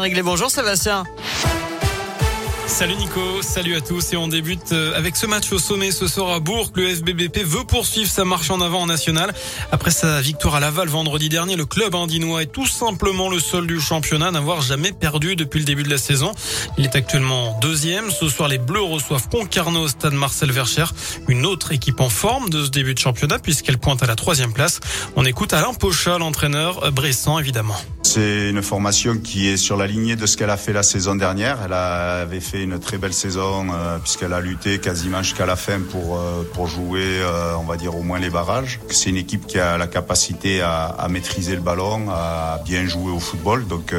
Réglé, bonjour Sébastien. Salut Nico, salut à tous et on débute euh, avec ce match au sommet ce soir à Bourg. Le FBBP veut poursuivre sa marche en avant en national. Après sa victoire à Laval vendredi dernier, le club indinois est tout simplement le seul du championnat n'avoir jamais perdu depuis le début de la saison. Il est actuellement deuxième. Ce soir, les Bleus reçoivent Concarneau au stade Marcel Vercher, une autre équipe en forme de ce début de championnat puisqu'elle pointe à la troisième place. On écoute Alain Pocha, l'entraîneur Bressan évidemment. C'est une formation qui est sur la lignée de ce qu'elle a fait la saison dernière. Elle avait fait une très belle saison euh, puisqu'elle a lutté quasiment jusqu'à la fin pour euh, pour jouer, euh, on va dire au moins les barrages. C'est une équipe qui a la capacité à, maîtriser le ballon, à bien jouer au football. Donc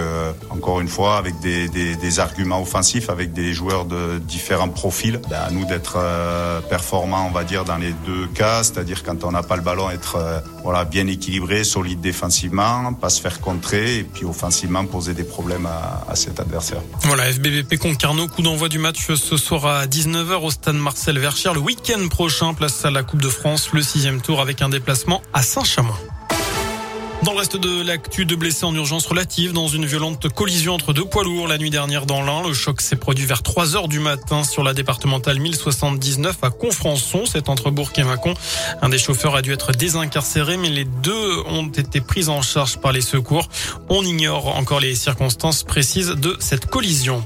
encore une fois, avec des, des, des, arguments offensifs, avec des joueurs de différents profils, ben, à nous d'être performants, on va dire dans les deux cas, c'est-à-dire quand on n'a pas le ballon, être voilà bien équilibré, solide défensivement, pas se faire contrer et puis offensivement poser des problèmes à, cet adversaire. Voilà, FBBP Concarneau, coup d'envoi du match ce soir à 19h au stade Marcel Vercher. Le week-end prochain, place à la Coupe de France, le sixième tour avec un déplacement à Saint-Chamond. Dans le reste de l'actu, de blessés en urgence relative dans une violente collision entre deux poids lourds la nuit dernière dans l'Ain. Le choc s'est produit vers 3 heures du matin sur la départementale 1079 à Confrançon. C'est entre Bourg et Mâcon. Un des chauffeurs a dû être désincarcéré, mais les deux ont été pris en charge par les secours. On ignore encore les circonstances précises de cette collision.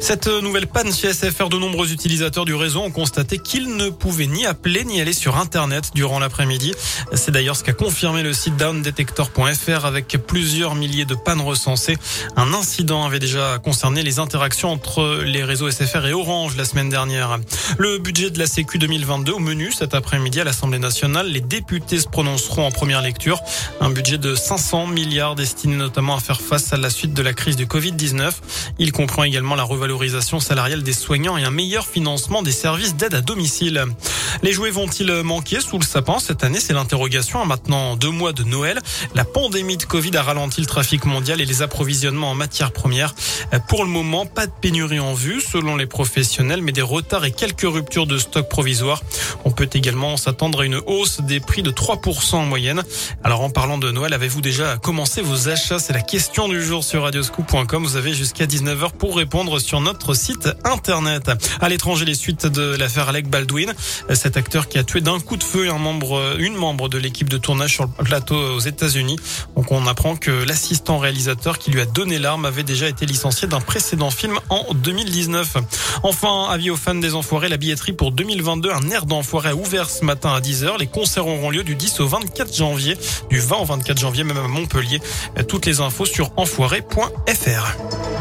Cette nouvelle panne chez SFR, de nombreux utilisateurs du réseau ont constaté qu'ils ne pouvaient ni appeler ni aller sur Internet durant l'après-midi. C'est d'ailleurs ce qu'a confirmé le site downdetector.fr avec plusieurs milliers de pannes recensées. Un incident avait déjà concerné les interactions entre les réseaux SFR et Orange la semaine dernière. Le budget de la Sécu 2022 au menu cet après-midi à l'Assemblée nationale. Les députés se prononceront en première lecture. Un budget de 500 milliards destiné notamment à faire face à la suite de la crise du Covid-19. Il comprend également la revalorisation valorisation salariale des soignants et un meilleur financement des services d'aide à domicile. Les jouets vont-ils manquer sous le sapin cette année? C'est l'interrogation. Maintenant deux mois de Noël, pandémie de Covid a ralenti le trafic mondial et les approvisionnements en matières premières. Pour le moment, pas de pénurie en vue selon les professionnels, mais des retards et quelques ruptures de stock provisoires. On peut également s'attendre à une hausse des prix de 3% en moyenne. Alors en parlant de Noël, avez-vous déjà commencé vos achats? C'est la question du jour sur radioscoop.com. Vous avez jusqu'à 19h pour répondre sur notre site internet. À l'étranger, les suites de l'affaire Alec Baldwin, cet acteur qui a tué d'un coup de feu un membre, une membre de l'équipe de tournage sur le plateau aux États-Unis. Donc on apprend que l'assistant réalisateur qui lui a donné l'arme avait déjà été licencié d'un précédent film en 2019. Enfin, avis aux fans des Enfoirés, la billetterie pour 2022, un air d'enfoiré a ouvert ce matin à 10h. Les concerts auront lieu du 10 au 24 janvier, du 20 au 24 janvier même à Montpellier. Toutes les infos sur enfoiré.fr.